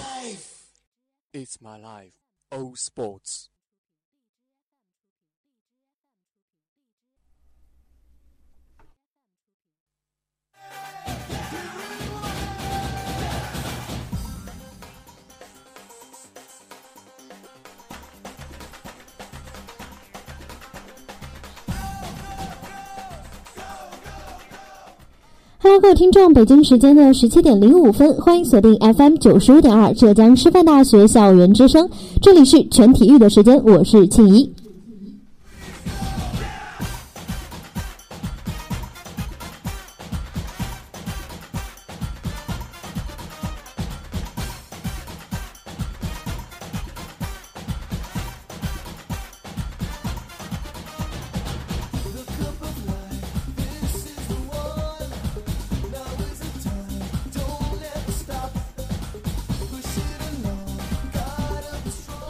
life. It's my life. All sports. hello，，各位听众，北京时间的十七点零五分，欢迎锁定 FM 九十五点二浙江师范大学校园之声，这里是全体育的时间，我是庆怡。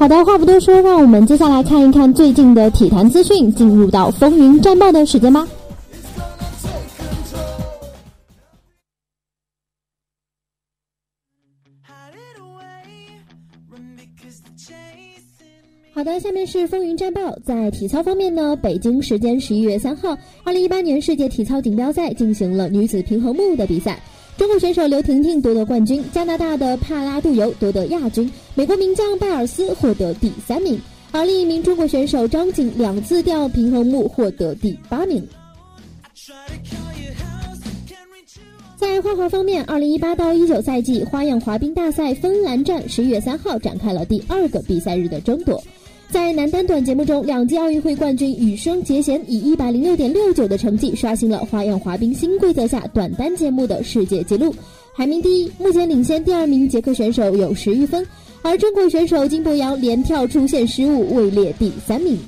好的，话不多说，让我们接下来看一看最近的体坛资讯，进入到风云战报的时间吧。好的，下面是风云战报。在体操方面呢，北京时间十一月三号，二零一八年世界体操锦标赛进行了女子平衡木的比赛。中国选手刘婷婷夺得冠军，加拿大的帕拉杜尤夺得亚军，美国名将拜尔斯获得第三名，而另一名中国选手张景两次掉平衡木获得第八名。在花滑方面，二零一八到一九赛季花样滑冰大赛芬兰站十一月三号展开了第二个比赛日的争夺。在男单短节目中，两届奥运会冠军羽生结弦以一百零六点六九的成绩刷新了花样滑冰新规则下短单节目的世界纪录，排名第一。目前领先第二名捷克选手有十余分，而中国选手金博洋连跳出现失误，位列第三名。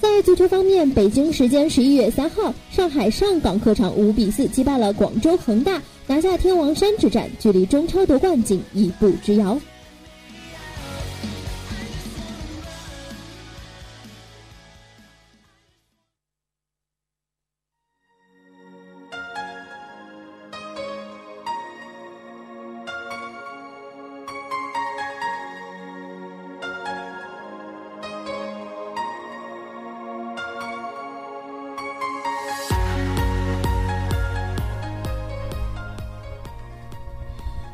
在足球方面，北京时间十一月三号，上海上港客场五比四击败了广州恒大，拿下天王山之战，距离中超夺冠仅一步之遥。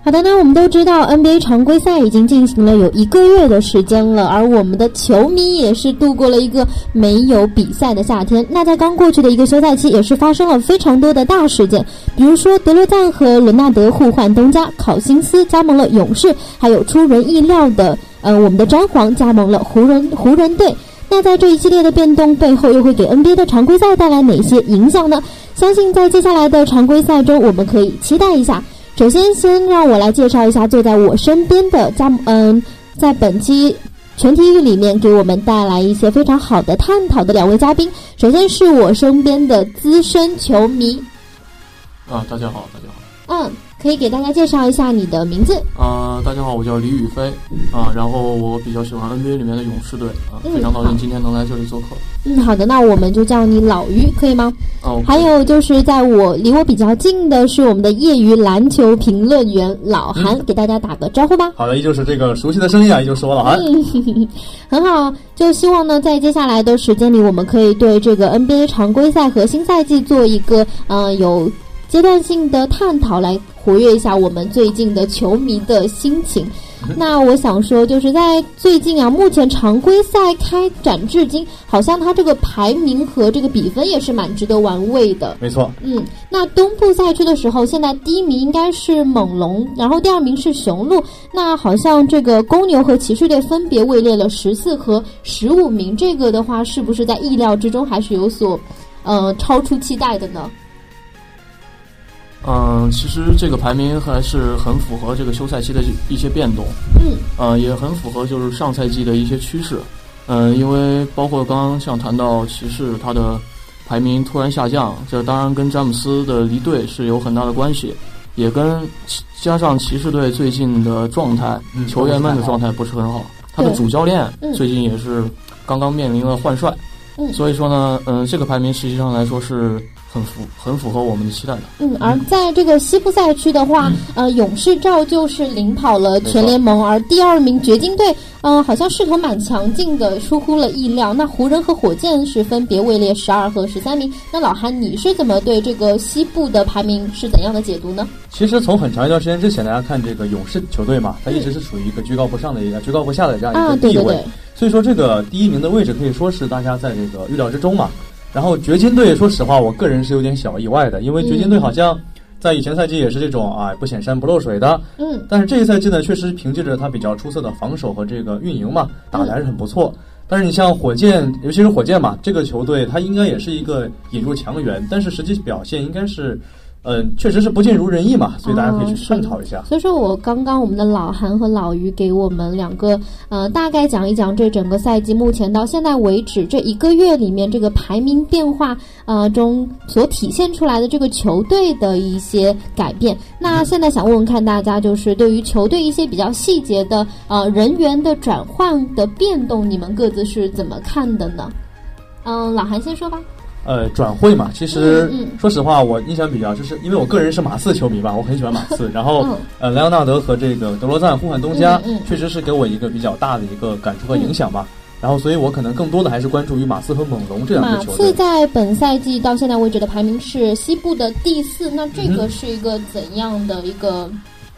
好的，那我们都知道 NBA 常规赛已经进行了有一个月的时间了，而我们的球迷也是度过了一个没有比赛的夏天。那在刚过去的一个休赛期，也是发生了非常多的大事件，比如说德罗赞和伦纳德互换东家，考辛斯加盟了勇士，还有出人意料的，呃，我们的詹皇加盟了湖人湖人队。那在这一系列的变动背后，又会给 NBA 的常规赛带来哪些影响呢？相信在接下来的常规赛中，我们可以期待一下。首先，先让我来介绍一下坐在我身边的加嗯，在本期全体育里面给我们带来一些非常好的探讨的两位嘉宾。首先是我身边的资深球迷。啊，大家好，大家好。嗯。可以给大家介绍一下你的名字啊？大家好，我叫李宇飞啊。然后我比较喜欢 NBA 里面的勇士队啊，非常高兴今天能来这里做客。嗯，好的，那我们就叫你老于，可以吗？哦。还有就是在我离我比较近的是我们的业余篮球评论员老韩，给大家打个招呼吧。好的，依旧是这个熟悉的声音啊，依旧是我老韩。很好，就希望呢，在接下来的时间里，我们可以对这个 NBA 常规赛和新赛季做一个嗯有。阶段性的探讨来活跃一下我们最近的球迷的心情。那我想说，就是在最近啊，目前常规赛开展至今，好像它这个排名和这个比分也是蛮值得玩味的。没错。嗯，那东部赛区的时候，现在第一名应该是猛龙，然后第二名是雄鹿。那好像这个公牛和骑士队分别位列了十四和十五名。这个的话，是不是在意料之中，还是有所呃超出期待的呢？嗯，其实这个排名还是很符合这个休赛期的一些变动。嗯，呃，也很符合就是上赛季的一些趋势。嗯，因为包括刚刚像谈到骑士，他的排名突然下降，这当然跟詹姆斯的离队是有很大的关系，也跟加上骑士队最近的状态，球员们的状态不是很好。他的主教练最近也是刚刚面临了换帅。嗯，所以说呢，嗯，这个排名实际上来说是。很符很符合我们的期待的。嗯，而在这个西部赛区的话，呃，勇士照旧是领跑了全联盟，而第二名掘金队，嗯，好像势头蛮强劲的，出乎了意料。那湖人和火箭是分别位列十二和十三名。那老韩，你是怎么对这个西部的排名是怎样的解读呢？其实从很长一段时间之前，大家看这个勇士球队嘛，他一直是处于一个居高不上的一个居高不下的这样一个地位，所以说这个第一名的位置可以说是大家在这个预料之中嘛。然后掘金队，说实话，我个人是有点小意外的，因为掘金队好像在以前赛季也是这种啊不显山不漏水的，嗯，但是这一赛季呢，确实凭借着他比较出色的防守和这个运营嘛，打的还是很不错。但是你像火箭，尤其是火箭嘛，这个球队他应该也是一个引入强援，但是实际表现应该是。嗯，确实是不尽如人意嘛，所以大家可以去探讨一下。所以说我刚刚我们的老韩和老于给我们两个呃大概讲一讲这整个赛季目前到现在为止这一个月里面这个排名变化呃中所体现出来的这个球队的一些改变。那现在想问问看大家，就是对于球队一些比较细节的呃人员的转换的变动，你们各自是怎么看的呢？嗯，老韩先说吧。呃，转会嘛，其实说实话，我印象比较就是因为我个人是马刺球迷吧，我很喜欢马刺。然后，呃，莱昂纳德和这个德罗赞互换东家，确实是给我一个比较大的一个感触和影响吧。然后，所以我可能更多的还是关注于马刺和猛龙这两支球队。马刺在本赛季到现在为止的排名是西部的第四，那这个是一个怎样的一个？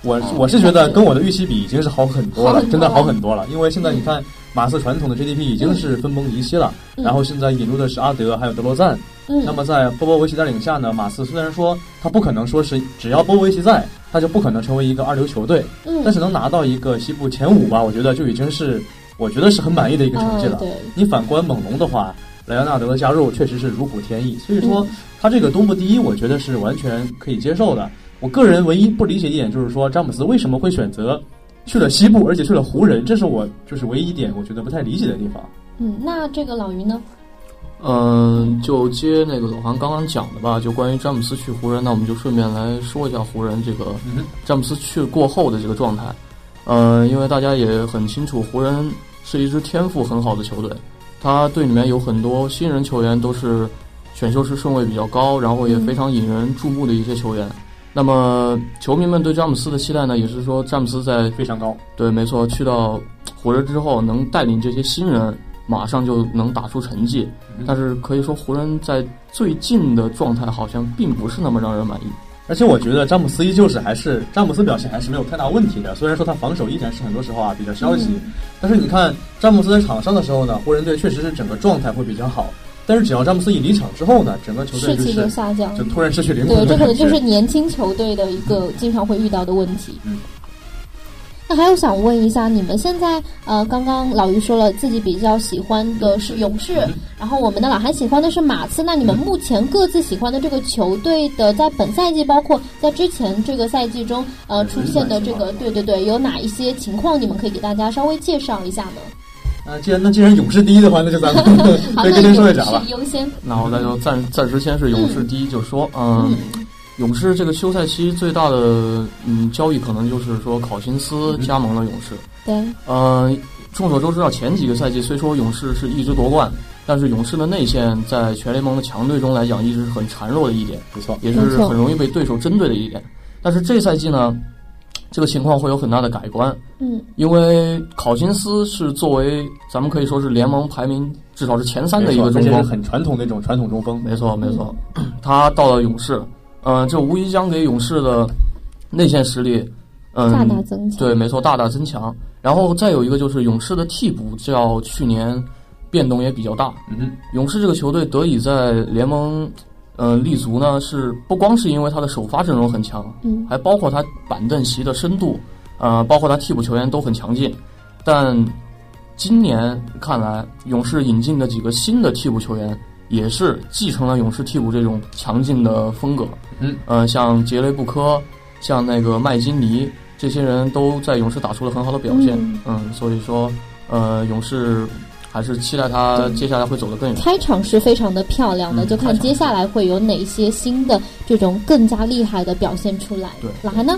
我我是觉得跟我的预期比已经是好很多了，真的好很多了。因为现在你看。马刺传统的 GDP 已经是分崩离析了，然后现在引入的是阿德还有德罗赞。那么在波波维奇带领下呢，马刺虽然说他不可能说是只要波波维奇在，他就不可能成为一个二流球队，但是能拿到一个西部前五吧，我觉得就已经是我觉得是很满意的一个成绩了。你反观猛龙的话，莱昂纳德的加入确实是如虎添翼，所以说他这个东部第一，我觉得是完全可以接受的。我个人唯一不理解一点就是说，詹姆斯为什么会选择？去了西部，而且去了湖人，这是我就是唯一一点我觉得不太理解的地方。嗯，那这个老于呢？嗯，就接那个老韩刚刚讲的吧，就关于詹姆斯去湖人，那我们就顺便来说一下湖人这个詹姆斯去过后的这个状态。嗯，因为大家也很清楚，湖人是一支天赋很好的球队，他队里面有很多新人球员，都是选秀时顺位比较高，然后也非常引人注目的一些球员。那么，球迷们对詹姆斯的期待呢，也是说詹姆斯在非常高。对，没错，去到湖人之后，能带领这些新人，马上就能打出成绩。但是可以说，湖人在最近的状态好像并不是那么让人满意。而且我觉得詹姆斯依旧是还是詹姆斯表现还是没有太大问题的。虽然说他防守依然是很多时候啊比较消极，但是你看詹姆斯在场上的时候呢，湖人队确实是整个状态会比较好。但是只要詹姆斯一离场之后呢，整个球队士气就下降，就突然失去灵魂。对，这可能就是年轻球队的一个经常会遇到的问题。嗯。那还有想问一下，你们现在呃，刚刚老于说了自己比较喜欢的是勇士，然后我们的老韩喜欢的是马刺。那你们目前各自喜欢的这个球队的，在本赛季包括在之前这个赛季中呃出现的这个，对对对，有哪一些情况？你们可以给大家稍微介绍一下呢？啊，既然那既然勇士第一的话，那就咱们 可以跟您说一下了。优先。那我那就暂暂时先是勇士第一，就说嗯，勇士这个休赛期最大的嗯交易可能就是说考辛斯加盟了勇士。对。呃，众所周知啊，前几个赛季虽说勇士是一直夺冠，但是勇士的内线在全联盟的强队中来讲，一直是很孱弱的一点，没错，也是很容易被对手针对的一点。但是这赛季呢？这个情况会有很大的改观，嗯，因为考辛斯是作为咱们可以说是联盟排名至少是前三的一个中锋，很传统那种传统中锋，没错没错。他到了勇士，嗯，这无疑将给勇士的内线实力，嗯，大大增强。对，没错，大大增强。然后再有一个就是勇士的替补，较去年变动也比较大。嗯，勇士这个球队得以在联盟。嗯，立足呢是不光是因为他的首发阵容很强，嗯，还包括他板凳席的深度，呃，包括他替补球员都很强劲。但今年看来，勇士引进的几个新的替补球员也是继承了勇士替补这种强劲的风格。嗯，呃，像杰雷布科，像那个麦金尼，这些人都在勇士打出了很好的表现。嗯，所以说，呃，勇士。还是期待他接下来会走得更远。开场是非常的漂亮的，就看接下来会有哪些新的这种更加厉害的表现出来。对，老韩呢？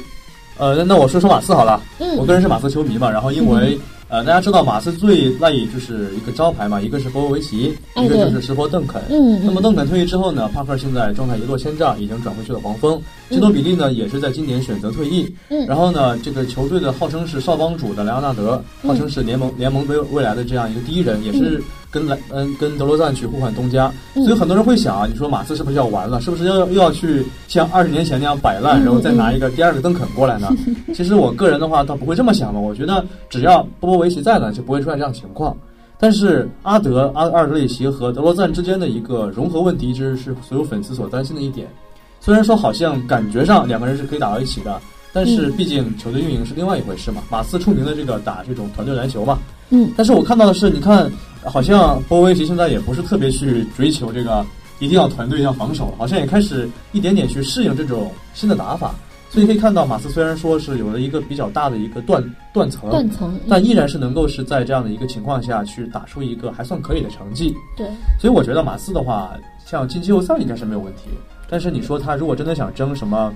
呃，那我说说马刺好了。嗯，我个人是马刺球迷嘛，然后因为。呃，大家知道马刺最赖以就是一个招牌嘛，一个是波波维奇，一个就是石波邓肯。嗯那么邓肯退役之后呢，帕克现在状态一落千丈，已经转回去了黄蜂。基诺比利呢，也是在今年选择退役。嗯。然后呢，这个球队的号称是少帮主的莱昂纳德，号称是联盟联盟未未来的这样一个第一人，也是跟莱嗯跟德罗赞去互换东家。所以很多人会想啊，你说马刺是不是要完了？是不是要又要去像二十年前那样摆烂，然后再拿一个第二个邓肯过来呢？其实我个人的话倒不会这么想吧。我觉得只要波波。维奇在呢，就不会出现这样情况。但是阿德、阿阿尔德里奇和德罗赞之间的一个融合问题，一直是所有粉丝所担心的一点。虽然说好像感觉上两个人是可以打到一起的，但是毕竟球队运营是另外一回事嘛。马刺出名的这个打这种团队篮球嘛。嗯。但是我看到的是，你看，好像波维奇现在也不是特别去追求这个一定要团队要防守，好像也开始一点点去适应这种新的打法。所以可以看到，马刺虽然说是有了一个比较大的一个断断层，断层，但依然是能够是在这样的一个情况下去打出一个还算可以的成绩。对，所以我觉得马刺的话，像进季后赛应该是没有问题。但是你说他如果真的想争什么，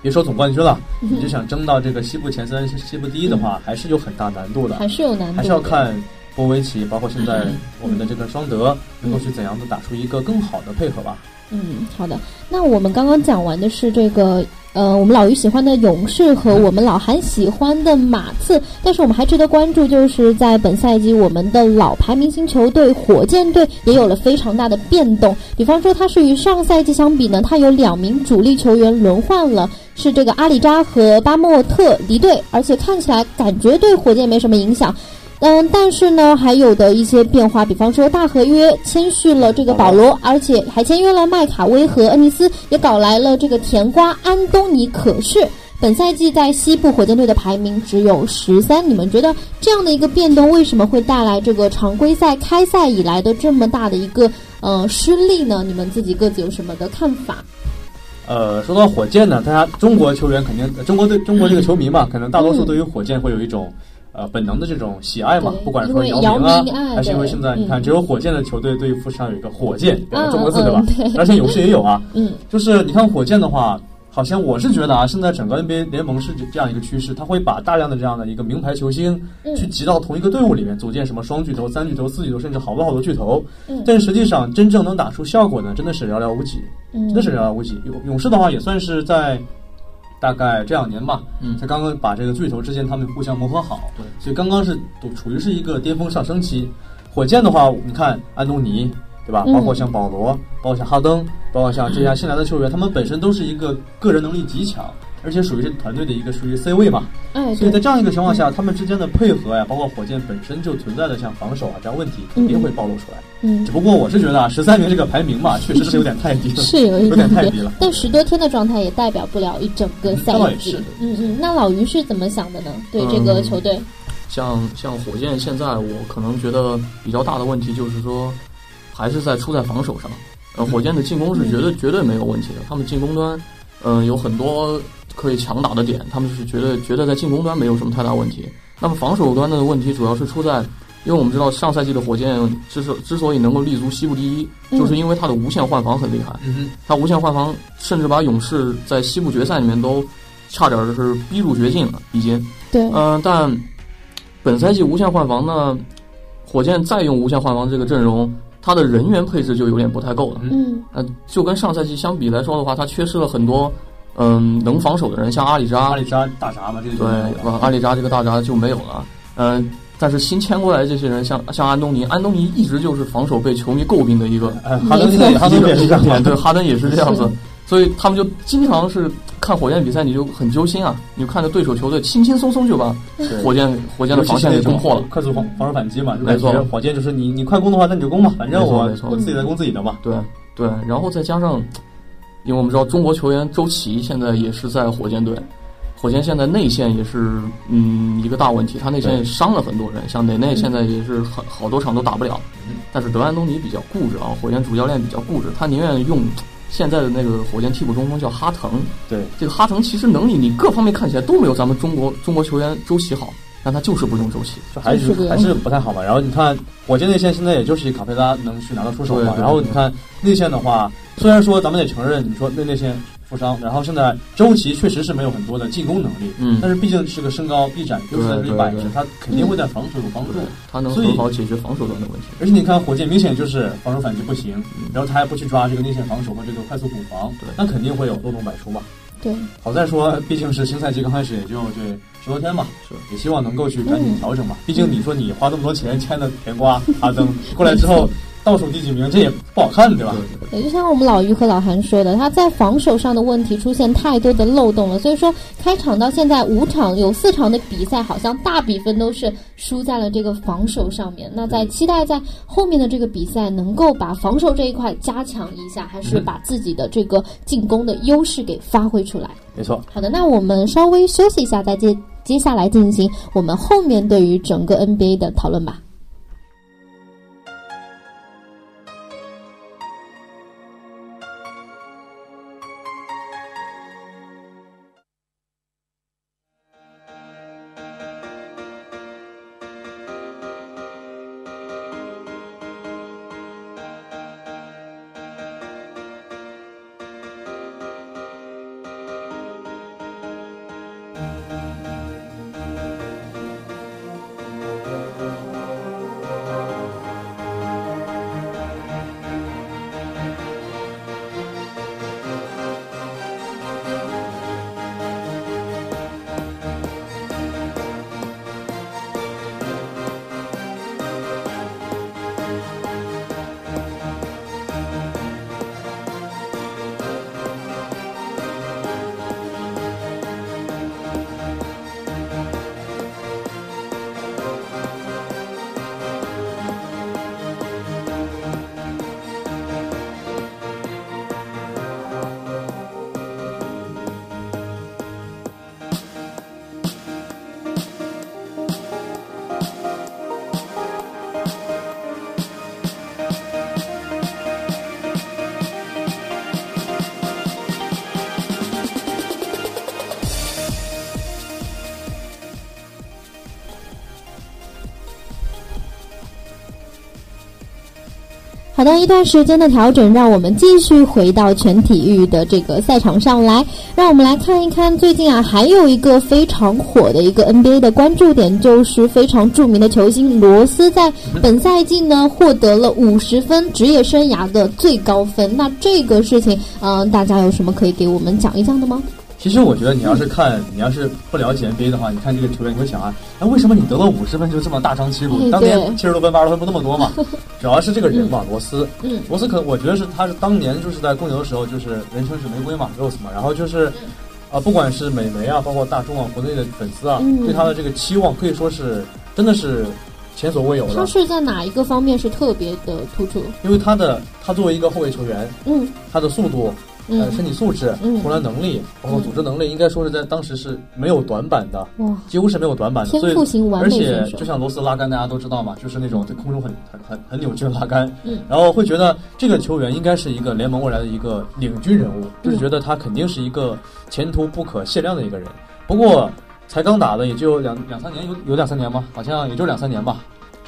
别说总冠军了，你就想争到这个西部前三、西部第一的话，还是有很大难度的。还是有难度，还是要看波维奇，包括现在我们的这个双德，能够去怎样的打出一个更好的配合吧。嗯，好的。那我们刚刚讲完的是这个。呃，我们老于喜欢的勇士和我们老韩喜欢的马刺，但是我们还值得关注，就是在本赛季我们的老牌明星球队火箭队也有了非常大的变动。比方说，它是与上赛季相比呢，它有两名主力球员轮换了，是这个阿里扎和巴莫特离队，而且看起来感觉对火箭没什么影响。嗯，但是呢，还有的一些变化，比方说大合约签续了这个保罗，而且还签约了麦卡威和恩尼斯，也搞来了这个甜瓜安东尼。可是本赛季在西部火箭队的排名只有十三，你们觉得这样的一个变动为什么会带来这个常规赛开赛以来的这么大的一个呃失利呢？你们自己各自有什么的看法？呃，说到火箭呢，大家中国球员肯定，中国队中国这个球迷嘛，可能大多数对于火箭会有一种。呃，本能的这种喜爱嘛，不管是说姚明啊，还是因为现在你看，只有火箭的球队队服上有一个火箭两个中国字，对吧？而且勇士也有啊。嗯，就是你看火箭的话，好像我是觉得啊，现在整个 NBA 联盟是这样一个趋势，他会把大量的这样的一个名牌球星去集到同一个队伍里面，组建什么双巨头、三巨头、四巨头，甚至好多好多巨头。嗯，但实际上真正能打出效果呢，真的是寥寥无几。嗯，真的是寥寥无几。勇勇士的话，也算是在。大概这两年吧，嗯，才刚刚把这个巨头之间他们互相磨合好，对，所以刚刚是都处于是一个巅峰上升期。火箭的话，你看安东尼，对吧？包括像保罗，包括像哈登，包括像这些新来的球员，他们本身都是一个个人能力极强。而且属于是团队的一个属于 C 位嘛，哎，所以在这样一个情况下，他们之间的配合呀，包括火箭本身就存在的像防守啊这样问题，肯定会暴露出来。嗯，只不过我是觉得啊，十三名这个排名嘛，确实是有点太低了，是有有点太低了。但十多天的状态也代表不了一整个赛季。嗯嗯，那老于是怎么想的呢？对这个球队，像像火箭现在，我可能觉得比较大的问题就是说，还是在出在防守上。呃，火箭的进攻是绝对绝对没有问题的，他们进攻端，嗯，有很多。可以强打的点，他们是觉得觉得在进攻端没有什么太大问题。那么防守端的问题主要是出在，因为我们知道上赛季的火箭之所之所以能够立足西部第一，就是因为它的无限换防很厉害。嗯它无限换防甚至把勇士在西部决赛里面都差点是逼入绝境了，已经。对。嗯，但本赛季无限换防呢，火箭再用无限换防这个阵容，他的人员配置就有点不太够了。嗯。呃，就跟上赛季相比来说的话，他缺失了很多。嗯，能防守的人像阿里扎，阿里扎大闸嘛，这个对，阿里扎这个大闸就没有了。嗯，但是新签过来的这些人，像像安东尼，安东尼一直就是防守被球迷诟病的一个。哈登哈登也是这样，对，哈登也是这样子，所以他们就经常是看火箭比赛，你就很揪心啊！你就看着对手球队轻轻松松就把火箭火箭的防线给攻破了，快速防防守反击嘛，没错。火箭就是你你快攻的话，那你就攻吧，反正我我自己在攻自己的嘛。对对，然后再加上。因为我们知道中国球员周琦现在也是在火箭队，火箭现在内线也是嗯一个大问题，他内线伤了很多人，像内内现在也是很好多场都打不了。但是德安东尼比较固执啊，火箭主教练比较固执，他宁愿用现在的那个火箭替补中锋叫哈腾。对，这个哈腾其实能力你各方面看起来都没有咱们中国中国球员周琦好。但他就是不用周琦，就还是还是不太好嘛。然后你看，火箭内线现在也就是卡佩拉能去拿得出手嘛。然后你看内线的话，虽然说咱们得承认，你说内内线负伤，然后现在周琦确实是没有很多的进攻能力，嗯，但是毕竟是个身高臂展优势在这里摆着，他肯定会在防守有帮助，他能很好解决防守端的问题。而且你看火箭明显就是防守反击不行，然后他还不去抓这个内线防守和这个快速补防，那肯定会有漏洞百出嘛。对，好在说毕竟是新赛季刚开始，也就这十多天嘛，是也希望能够去赶紧调整嘛。毕竟你说你花这么多钱签的甜瓜阿登过来之后。倒数第几名，这也不好看，对吧？对，就像我们老于和老韩说的，他在防守上的问题出现太多的漏洞了，所以说开场到现在五场有四场的比赛，好像大比分都是输在了这个防守上面。那在期待在后面的这个比赛，能够把防守这一块加强一下，还是把自己的这个进攻的优势给发挥出来？没错。好的，那我们稍微休息一下，再接接下来进行我们后面对于整个 NBA 的讨论吧。一段时间的调整，让我们继续回到全体育的这个赛场上来。让我们来看一看，最近啊，还有一个非常火的一个 NBA 的关注点，就是非常著名的球星罗斯在本赛季呢获得了五十分职业生涯的最高分。那这个事情，嗯，大家有什么可以给我们讲一讲的吗？其实我觉得，你要是看，你要是不了解 NBA 的话，你看这个球员，你会想啊，哎，为什么你得了五十分就这么大张旗鼓？当年七十多分、八十多分不那么多嘛？主要是这个人嘛，罗斯。嗯。罗斯可，我觉得是他是当年就是在公牛的时候，就是人称是玫瑰嘛，Rose 嘛。然后就是，啊，不管是美媒啊，包括大众啊，国内的粉丝啊，对他的这个期望可以说是真的是前所未有的。他是在哪一个方面是特别的突出？因为他的他作为一个后卫球员，嗯，他的速度。呃，身体素质、投篮能力，包括组织能力，应该说是在当时是没有短板的，哇，几乎是没有短板的。天赋型完美而且就像罗斯拉杆，大家都知道嘛，就是那种在空中很很很很扭曲的拉杆。嗯，然后会觉得这个球员应该是一个联盟未来的一个领军人物，就是觉得他肯定是一个前途不可限量的一个人。不过才刚打的也就两两三年，有有两三年吗？好像也就两三年吧。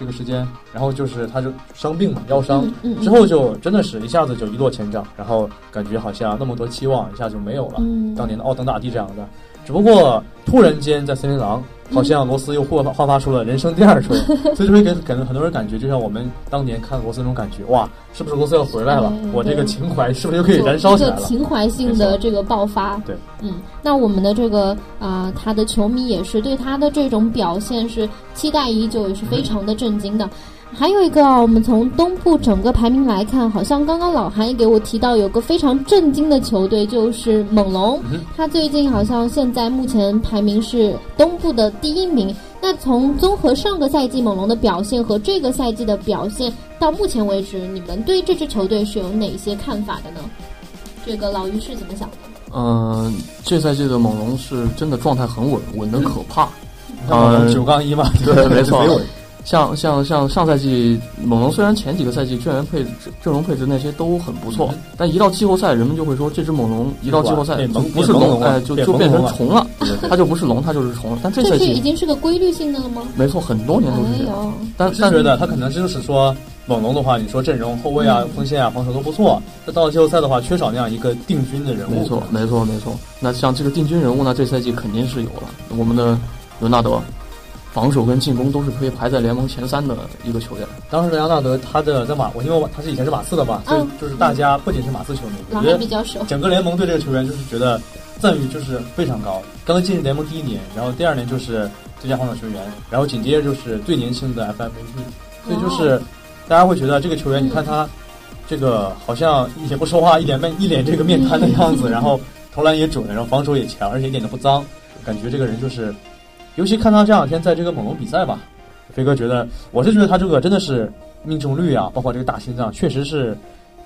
这个时间，然后就是他就生病嘛，腰伤，之后就真的是一下子就一落千丈，然后感觉好像那么多期望一下就没有了。当年的奥登大帝这样的，只不过突然间在森林狼。好像罗斯又焕发焕发出了人生第二春，所以就会给给很多人感觉，就像我们当年看罗斯那种感觉，哇，是不是罗斯要回来了？我这个情怀是不是又可以燃烧起来了？情怀性的这个爆发，对，嗯，那我们的这个啊，他的球迷也是对他的这种表现是期待已久，也是非常的震惊的。还有一个啊，我们从东部整个排名来看，好像刚刚老韩也给我提到有个非常震惊的球队，就是猛龙。他最近好像现在目前排名是东部的第一名。那从综合上个赛季猛龙的表现和这个赛季的表现，到目前为止，你们对这支球队是有哪些看法的呢？这个老于是怎么想的？嗯，这赛季的猛龙是真的状态很稳，稳的可怕。啊，九杠一嘛，对，没错。像像像上赛季猛龙虽然前几个赛季阵容配置阵容配置那些都很不错，但一到季后赛，人们就会说这只猛龙一到季后赛就不是龙，哎，就就变成虫了，它就不是龙，它就是虫了。但这赛季已经是个规律性的了吗？没错，很多年都是这样。但是觉得他可能就是说猛龙的话，你说阵容后卫啊、锋线啊、防守都不错，那到了季后赛的话，缺少那样一个定军的人物。没错，没错，没错。那像这个定军人物呢，这赛季肯定是有了，我们的伦纳德。防守跟进攻都是可以排在联盟前三的一个球员。当时莱昂纳德他的在马，我因为他是以前是马刺的嘛，所以就是大家不仅是马刺球迷，我觉得整个联盟对这个球员就是觉得赞誉就是非常高。刚刚进入联盟第一年，然后第二年就是最佳防守球员，然后紧接着就是最年轻的 FMVP，所以就是大家会觉得这个球员，你看他这个好像也不说话，一脸面一脸这个面瘫的样子，然后投篮也准，然后防守也强，而且一点都不脏，感觉这个人就是。尤其看他这两天在这个猛龙比赛吧，飞哥觉得，我是觉得他这个真的是命中率啊，包括这个大心脏，确实是，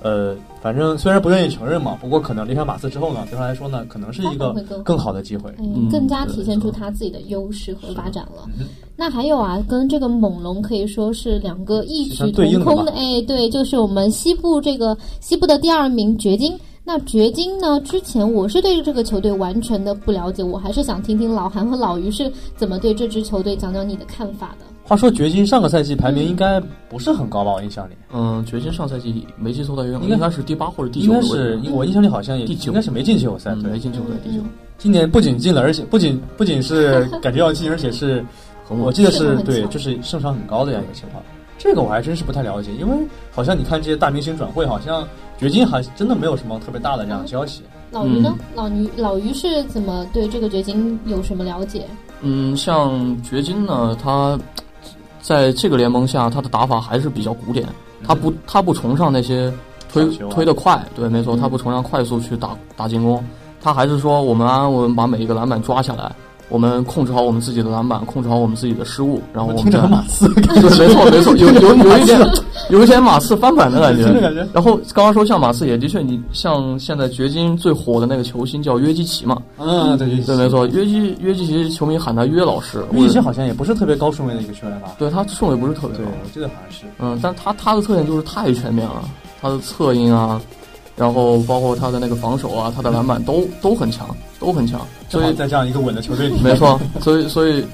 呃，反正虽然不愿意承认嘛，不过可能离开马刺之后呢，对他来说呢，可能是一个更好的机会，嗯，更加体现出他自己的优势和发展了。那还有啊，跟这个猛龙可以说是两个异曲同工的，哎，对，就是我们西部这个西部的第二名掘金。那掘金呢？之前我是对这个球队完全的不了解，我还是想听听老韩和老于是怎么对这支球队讲讲你的看法的。话说掘金上个赛季排名应该不是很高吧？我印象里，嗯，掘金上赛季没记错的话，应该是第八或者第九。应该是，我印象里好像也第九，应该是没进季后赛，没进季后赛第九。今年不仅进了，而且不仅不仅是感觉要进，而且是，我记得是对，就是胜场很高的这样一个情况。这个我还真是不太了解，因为好像你看这些大明星转会，好像掘金还真的没有什么特别大的这样的消息。老于呢？老于老于是怎么对这个掘金有什么了解？嗯，像掘金呢，他在这个联盟下，他的打法还是比较古典，他不他不崇尚那些推推的快，对，没错，他不崇尚快速去打打进攻，他还是说我们安安稳稳把每一个篮板抓下来。我们控制好我们自己的篮板，控制好我们自己的失误，然后我们听着马刺，对，没错没错，有有有一点 有一点马刺翻版的感觉。然后刚刚说像马刺也的确，你像现在掘金最火的那个球星叫约基奇嘛，嗯，对对没错，约基约基奇球迷喊他约老师。约基奇好像也不是特别高顺位的一个球员吧？对他顺位不是特别高，我记得好像是。嗯，但他他的特点就是太全面了，他的策应啊。然后包括他的那个防守啊，他的篮板都都很强，都很强。所以在这样一个稳的球队里，没错。所以所以，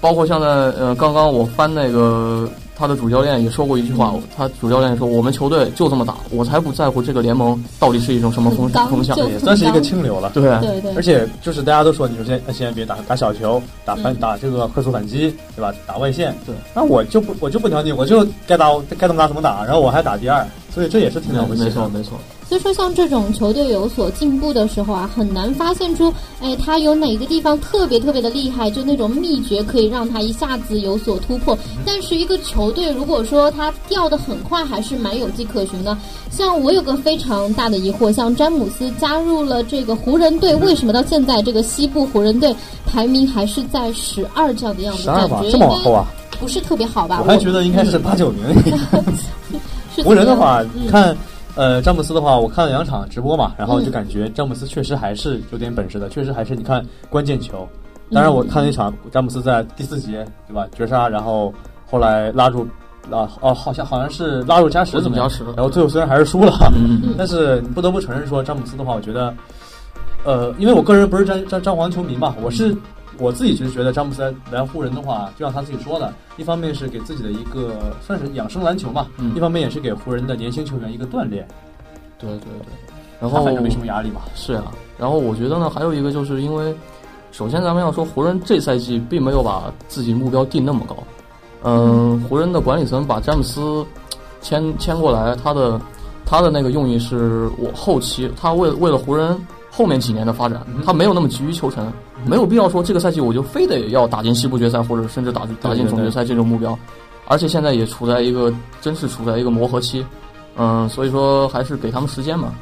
包括像在呃，刚刚我翻那个。他的主教练也说过一句话，他主教练说：“我们球队就这么打，我才不在乎这个联盟到底是一种什么风风向，也算是一个清流了。”对对对。而且就是大家都说，你说现现在别打打小球，打反打这个快速反击，对吧？打外线。对。那我就不我就不挑你，我就该打该怎么打怎么打，然后我还打第二，所以这也是挺了不起。没错没错。所以说，像这种球队有所进步的时候啊，很难发现出，哎，他有哪个地方特别特别的厉害，就那种秘诀可以让他一下子有所突破。但是一个球队如果说他掉的很快，还是蛮有迹可循的。像我有个非常大的疑惑，像詹姆斯加入了这个湖人队，为什么到现在这个西部湖人队排名还是在十二这样的样子？感觉这么往后啊？不是特别好吧？我还觉得应该是八九名。湖人的话，看。呃，詹姆斯的话，我看了两场直播嘛，然后就感觉詹姆斯确实还是有点本事的，确实还是你看关键球。当然，我看了一场詹姆斯在第四节，对吧？绝杀，然后后来拉住，啊哦，好像好像是拉入加时怎么样？然后最后虽然还是输了，但是不得不承认说詹姆斯的话，我觉得，呃，因为我个人不是詹詹詹皇球迷嘛，我是。我自己其实觉得詹姆斯来湖人的话，就像他自己说的，一方面是给自己的一个算是养生篮球嘛，一方面也是给湖人的年轻球员一个锻炼。对对对，然后反正没什么压力嘛。是啊，然后我觉得呢，还有一个就是因为，首先咱们要说湖人这赛季并没有把自己目标定那么高。嗯，湖人的管理层把詹姆斯签签过来，他的他的那个用意是我后期他为为了湖人。后面几年的发展，他没有那么急于求成，没有必要说这个赛季我就非得要打进西部决赛，或者甚至打打进总决赛这种目标。而且现在也处在一个真是处在一个磨合期，嗯，所以说还是给他们时间嘛。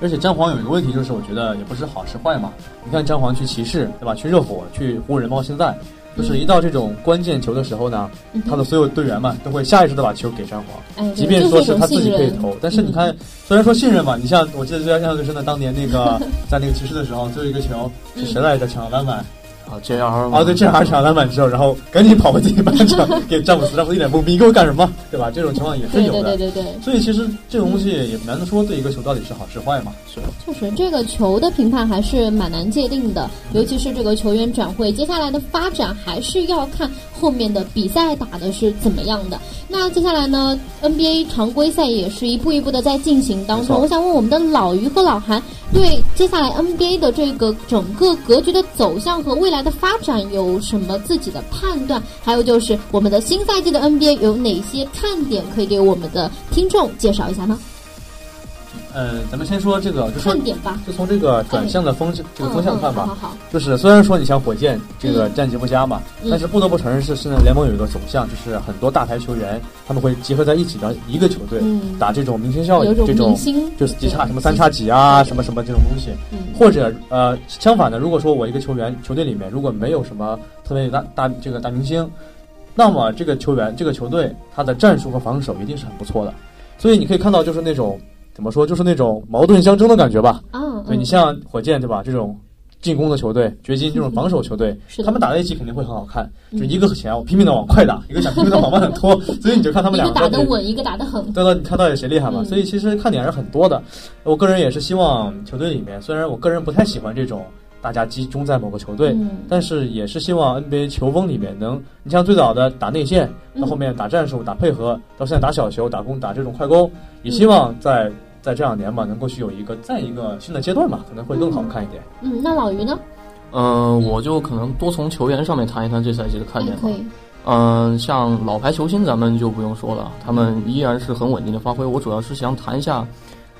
而且詹皇有一个问题，就是我觉得也不是好是坏嘛。你看詹皇去骑士对吧？去热火，去湖人，包括现在就是一到这种关键球的时候呢，他的所有队员们都会下意识的把球给詹皇，即便说是他自己可以投，但是你看，虽然说信任嘛，你像我记得最印象最深的当年那个 在那个骑士的时候，最后一个球是谁来着？抢篮板？啊，J R 啊，对，J R 抢篮板之后，然后赶紧跑回自己板场 给詹姆斯，詹姆斯一脸懵逼，你给我干什么？对吧？这种情况也是有的。对对对对。所以其实这种东西也难得说对一个球到底是好是坏嘛。是。确实这个球的评判还是蛮难界定的，尤其是这个球员转会接下来的发展，还是要看后面的比赛打的是怎么样的。那接下来呢，NBA 常规赛也是一步一步的在进行当中。我想问我们的老于和老韩，对接下来 NBA 的这个整个格局的走向和未来来的发展有什么自己的判断？还有就是我们的新赛季的 NBA 有哪些看点可以给我们的听众介绍一下呢？嗯，咱们先说这个，就说点吧，就从这个转向的风向这个风向看吧。好好。就是虽然说你像火箭这个战绩不佳嘛，但是不得不承认是现在联盟有一个走向，就是很多大牌球员他们会结合在一起的一个球队打这种明星效应，这种就是几叉什么三叉戟啊，什么什么这种东西。或者呃，相反的，如果说我一个球员球队里面如果没有什么特别大大这个大明星，那么这个球员这个球队他的战术和防守一定是很不错的。所以你可以看到，就是那种。怎么说，就是那种矛盾相争的感觉吧。嗯，对你像火箭对吧？这种进攻的球队，掘金这种防守球队，他们打在一起肯定会很好看。就一个想要拼命的往快打，一个想拼命的往慢拖，所以你就看他们两个打得稳，一个打得狠。对了，你看到底谁厉害嘛？所以其实看点还是很多的。我个人也是希望球队里面，虽然我个人不太喜欢这种。大家集中在某个球队，但是也是希望 NBA 球风里面能，你像最早的打内线，到后面打战术、打配合，到现在打小球、打攻、打这种快攻，也希望在在这两年吧，能够去有一个再一个新的阶段吧，可能会更好看一点。嗯，那老于呢？嗯，我就可能多从球员上面谈一谈这赛季的看点吧。嗯，像老牌球星咱们就不用说了，他们依然是很稳定的发挥。我主要是想谈一下。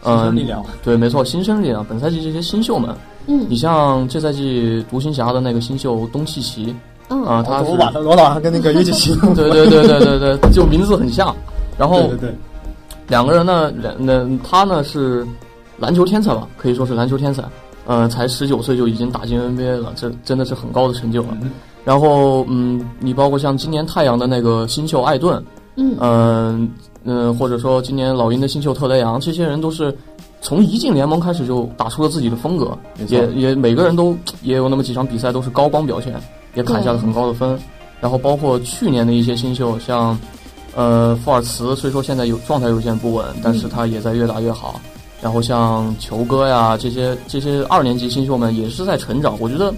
嗯，力量对，没错，新生力量。本赛季这些新秀们，嗯，你像这赛季独行侠的那个新秀东契奇，嗯，啊，他我把他我老跟那个约基奇，对对对对对对，就名字很像。然后，对对，两个人呢，两那他呢是篮球天才吧，可以说是篮球天才。呃，才十九岁就已经打进 NBA 了，这真的是很高的成就了。然后，嗯，你包括像今年太阳的那个新秀艾顿，嗯嗯。嗯，或者说今年老鹰的新秀特雷杨，这些人都是从一进联盟开始就打出了自己的风格，也也每个人都也有那么几场比赛都是高光表现，也砍下了很高的分。然后包括去年的一些新秀，像呃富尔茨，虽说现在有状态有些不稳，但是他也在越打越好。然后像球哥呀这些这些二年级新秀们也是在成长，我觉得。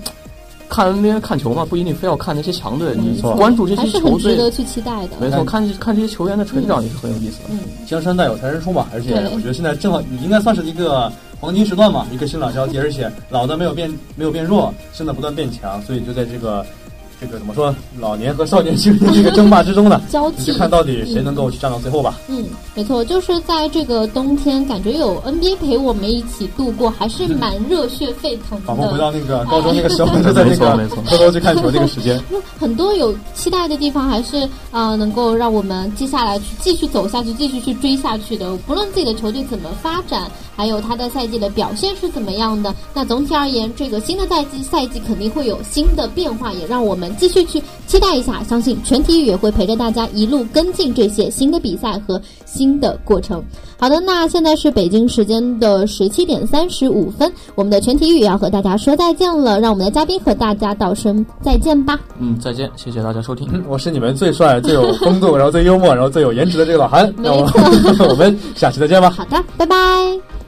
看 NBA 看球嘛，不一定非要看那些强队，你关注这些球队，值得去期待的。没错，看看这些球员的成长也是很有意思的。嗯，江山代有才人出嘛，而且我觉得现在正好，你应该算是一个黄金时段嘛，一个新老交替，而且老的没有变没有变弱，现在不断变强，所以就在这个。这个怎么说？老年和少年青年这个争霸之中呢，交替，就看到底谁能够去站到最后吧。嗯，没错，就是在这个冬天，感觉有 NBA 陪我们一起度过，还是蛮热血沸腾的。仿佛回到那个高中那个时候，就在那个偷偷去看球那个时间。很多有期待的地方，还是啊，能够让我们接下来去继续走下去，继续去追下去的。不论自己的球队怎么发展，还有他的赛季的表现是怎么样的，那总体而言，这个新的赛季赛季肯定会有新的变化，也让我们。继续去期待一下，相信全体育也会陪着大家一路跟进这些新的比赛和新的过程。好的，那现在是北京时间的十七点三十五分，我们的全体育也要和大家说再见了，让我们的嘉宾和大家道声再见吧。嗯，再见，谢谢大家收听。我是你们最帅、最有风度、然后最幽默、然后最有颜值的这个老韩。没错，我们下期再见吧。好的，拜拜。